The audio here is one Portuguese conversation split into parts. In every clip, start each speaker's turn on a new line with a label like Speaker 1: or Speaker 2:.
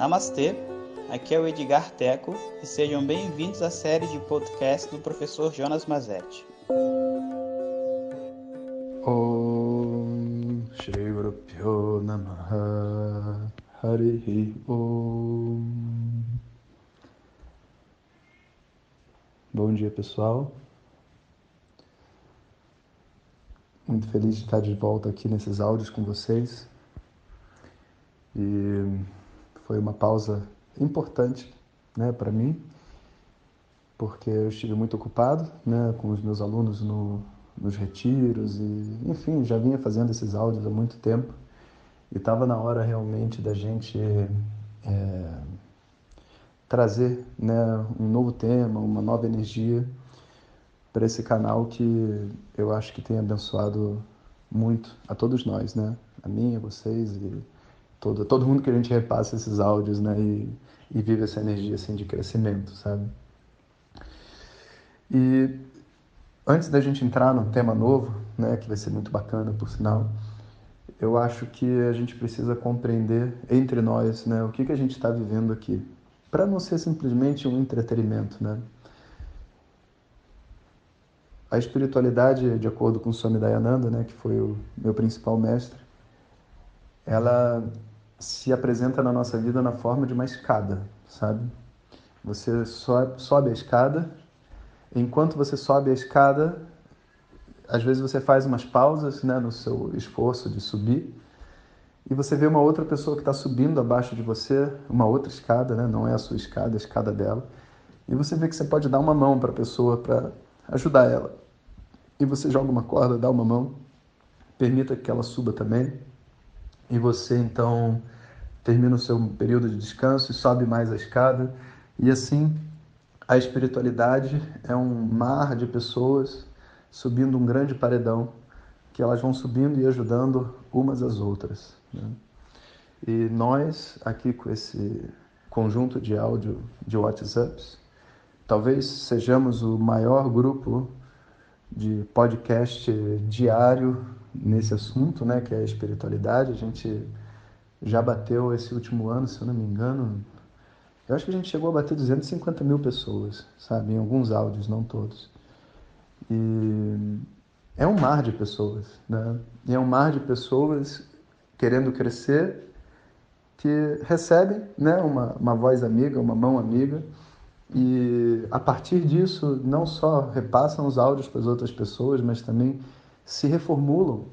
Speaker 1: Namastê, aqui é o Edgar Teco e sejam bem-vindos à série de podcast do professor Jonas Mazetti.
Speaker 2: Om Om. Bom dia pessoal, muito feliz de estar de volta aqui nesses áudios com vocês. E foi uma pausa importante né, para mim, porque eu estive muito ocupado né, com os meus alunos no, nos retiros e, enfim, já vinha fazendo esses áudios há muito tempo e estava na hora realmente da gente é, trazer né, um novo tema, uma nova energia para esse canal que eu acho que tem abençoado muito a todos nós, né? A mim, a vocês e todo, todo mundo que a gente repassa esses áudios, né? E, e vive essa energia assim de crescimento, sabe? E antes da gente entrar num tema novo, né, que vai ser muito bacana, por sinal, eu acho que a gente precisa compreender entre nós, né, o que que a gente está vivendo aqui, para não ser simplesmente um entretenimento, né? A espiritualidade, de acordo com Swami Dayananda, né, que foi o meu principal mestre, ela se apresenta na nossa vida na forma de uma escada, sabe? Você sobe a escada, enquanto você sobe a escada, às vezes você faz umas pausas né, no seu esforço de subir, e você vê uma outra pessoa que está subindo abaixo de você, uma outra escada, né? não é a sua escada, é a escada dela, e você vê que você pode dar uma mão para a pessoa para ajudar ela. E você joga uma corda, dá uma mão, permita que ela suba também, e você então termina o seu período de descanso e sobe mais a escada. E assim, a espiritualidade é um mar de pessoas subindo um grande paredão que elas vão subindo e ajudando umas às outras. Né? E nós, aqui com esse conjunto de áudio de WhatsApps, talvez sejamos o maior grupo de podcast diário nesse assunto, né, que é a espiritualidade. A gente já bateu esse último ano, se eu não me engano, eu acho que a gente chegou a bater 250 mil pessoas, sabe, em alguns áudios, não todos. E é um mar de pessoas, né? E é um mar de pessoas querendo crescer, que recebem né, uma, uma voz amiga, uma mão amiga, e a partir disso não só repassam os áudios para as outras pessoas, mas também se reformulam,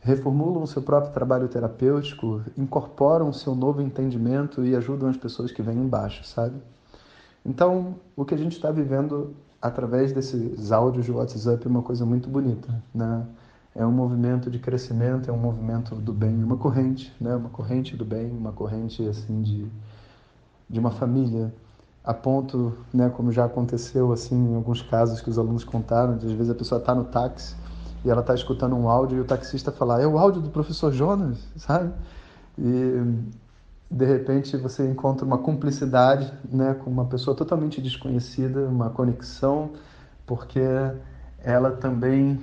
Speaker 2: reformulam o seu próprio trabalho terapêutico, incorporam o seu novo entendimento e ajudam as pessoas que vêm embaixo, sabe? Então, o que a gente está vivendo através desses áudios de WhatsApp é uma coisa muito bonita, né? É um movimento de crescimento, é um movimento do bem, uma corrente, né? Uma corrente do bem, uma corrente assim de de uma família, a ponto, né, como já aconteceu assim em alguns casos que os alunos contaram, de às vezes a pessoa está no táxi e ela está escutando um áudio e o taxista falar, é o áudio do professor Jonas, sabe? E de repente você encontra uma cumplicidade né, com uma pessoa totalmente desconhecida, uma conexão, porque ela também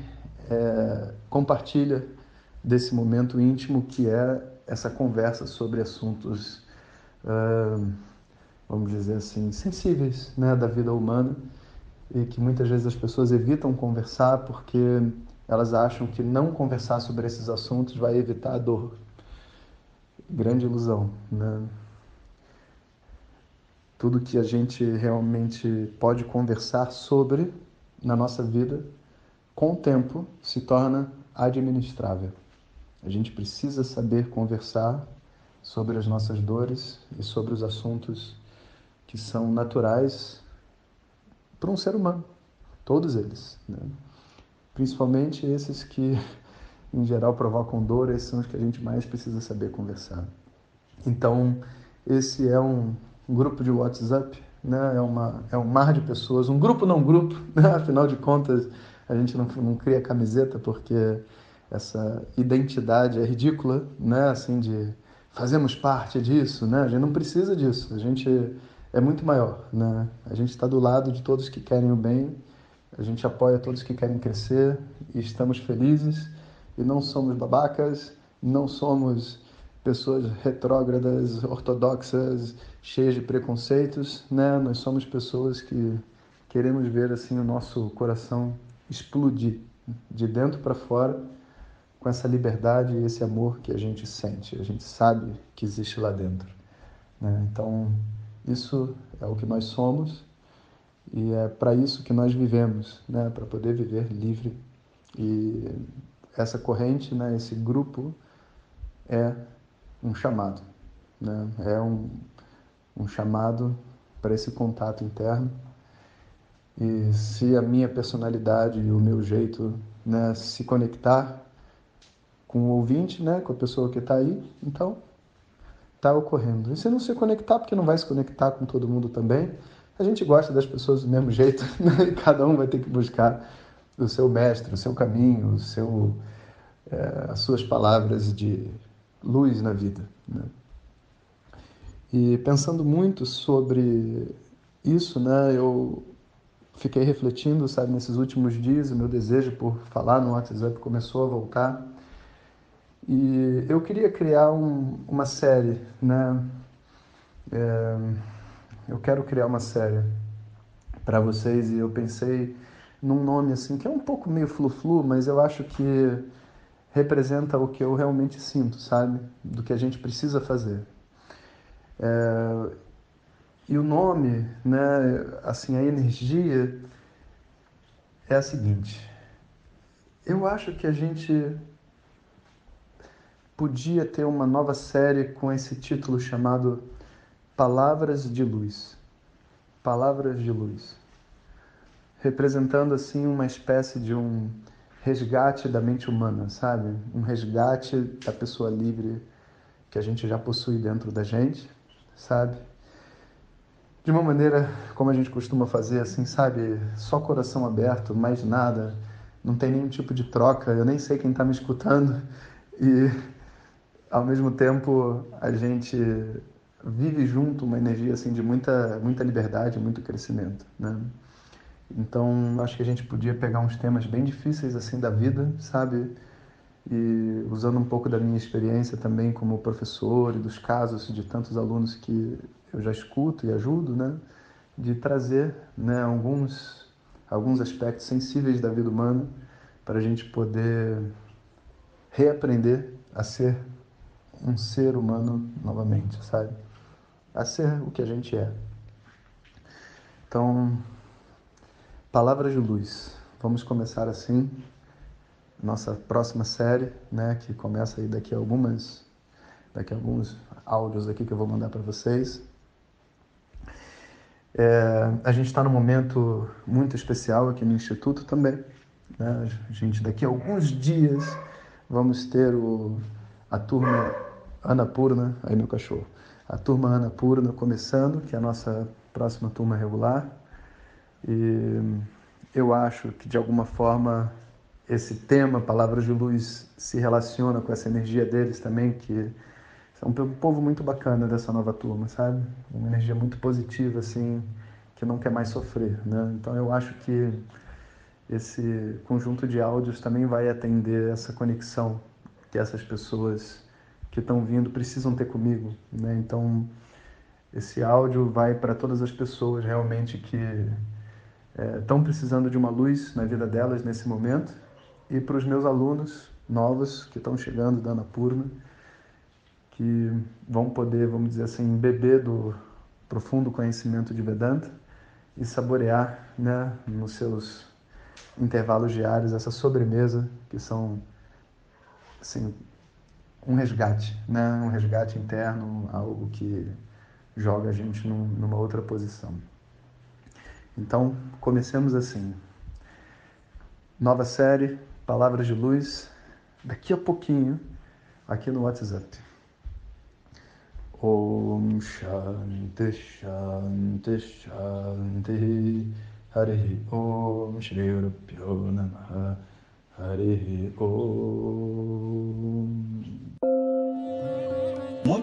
Speaker 2: é, compartilha desse momento íntimo que é essa conversa sobre assuntos, uh, vamos dizer assim, sensíveis né, da vida humana e que muitas vezes as pessoas evitam conversar porque elas acham que não conversar sobre esses assuntos vai evitar a dor. Grande ilusão, né? Tudo que a gente realmente pode conversar sobre na nossa vida, com o tempo, se torna administrável. A gente precisa saber conversar sobre as nossas dores e sobre os assuntos que são naturais para um ser humano, todos eles. Né? Principalmente esses que, em geral, provocam dor, esses são os que a gente mais precisa saber conversar. Então, esse é um, grupo de WhatsApp, né? é, uma, é um mar de pessoas, um grupo não grupo, né? afinal de contas, a gente não, não cria camiseta porque essa identidade é ridícula, né? assim, de fazemos parte disso, né? a gente não precisa disso, a gente é muito maior, né? a gente está do lado de todos que querem o bem a gente apoia todos que querem crescer e estamos felizes e não somos babacas, não somos pessoas retrógradas, ortodoxas, cheias de preconceitos, né? Nós somos pessoas que queremos ver assim o nosso coração explodir de dentro para fora com essa liberdade e esse amor que a gente sente, a gente sabe que existe lá dentro. Né? Então, isso é o que nós somos e é para isso que nós vivemos, né? para poder viver livre. E essa corrente, né? esse grupo, é um chamado, né? é um, um chamado para esse contato interno. E se a minha personalidade e o meu jeito né, se conectar com o ouvinte, né, com a pessoa que está aí, então está ocorrendo. E se não se conectar, porque não vai se conectar com todo mundo também, a gente gosta das pessoas do mesmo jeito, né? e cada um vai ter que buscar o seu mestre, o seu caminho, o seu, é, as suas palavras de luz na vida. Né? E pensando muito sobre isso, né, eu fiquei refletindo, sabe, nesses últimos dias, o meu desejo por falar no WhatsApp começou a voltar. E eu queria criar um, uma série, né? É, eu quero criar uma série para vocês e eu pensei num nome assim que é um pouco meio flu-flu, mas eu acho que representa o que eu realmente sinto, sabe? Do que a gente precisa fazer. É, e o nome, né, assim, a energia é a seguinte. Eu acho que a gente podia ter uma nova série com esse título chamado Palavras de Luz. Palavras de Luz. Representando assim uma espécie de um resgate da mente humana, sabe? Um resgate da pessoa livre que a gente já possui dentro da gente, sabe? De uma maneira como a gente costuma fazer, assim, sabe? Só coração aberto, mais nada, não tem nenhum tipo de troca, eu nem sei quem está me escutando e ao mesmo tempo a gente vive junto uma energia assim de muita muita liberdade, muito crescimento, né? Então, acho que a gente podia pegar uns temas bem difíceis assim da vida, sabe? E usando um pouco da minha experiência também como professor e dos casos de tantos alunos que eu já escuto e ajudo, né? De trazer, né, alguns alguns aspectos sensíveis da vida humana para a gente poder reaprender a ser um ser humano novamente, sabe? A ser o que a gente é. Então, palavras de luz. Vamos começar assim nossa próxima série, né, que começa aí daqui a algumas daqui a alguns áudios aqui que eu vou mandar para vocês. É, a gente está num momento muito especial aqui no Instituto também. Né? A gente, daqui a alguns dias, vamos ter o, a turma Ana Purna, aí meu cachorro. A turma Ana Purna começando, que é a nossa próxima turma regular. E eu acho que de alguma forma esse tema, Palavras de Luz, se relaciona com essa energia deles também, que são um povo muito bacana dessa nova turma, sabe? Uma energia muito positiva, assim, que não quer mais sofrer, né? Então eu acho que esse conjunto de áudios também vai atender essa conexão que essas pessoas que estão vindo precisam ter comigo, né? Então esse áudio vai para todas as pessoas realmente que estão é, precisando de uma luz na vida delas nesse momento e para os meus alunos novos que estão chegando da Anapurna, que vão poder, vamos dizer assim, beber do profundo conhecimento de Vedanta e saborear, né, nos seus intervalos diários essa sobremesa que são assim um resgate, né? um resgate interno, algo que joga a gente num, numa outra posição. Então, comecemos assim. Nova série, Palavras de Luz, daqui a pouquinho, aqui no WhatsApp. Om Shanti Shanti Shanti Hare Om Shri Rupyo Namaha Hare Om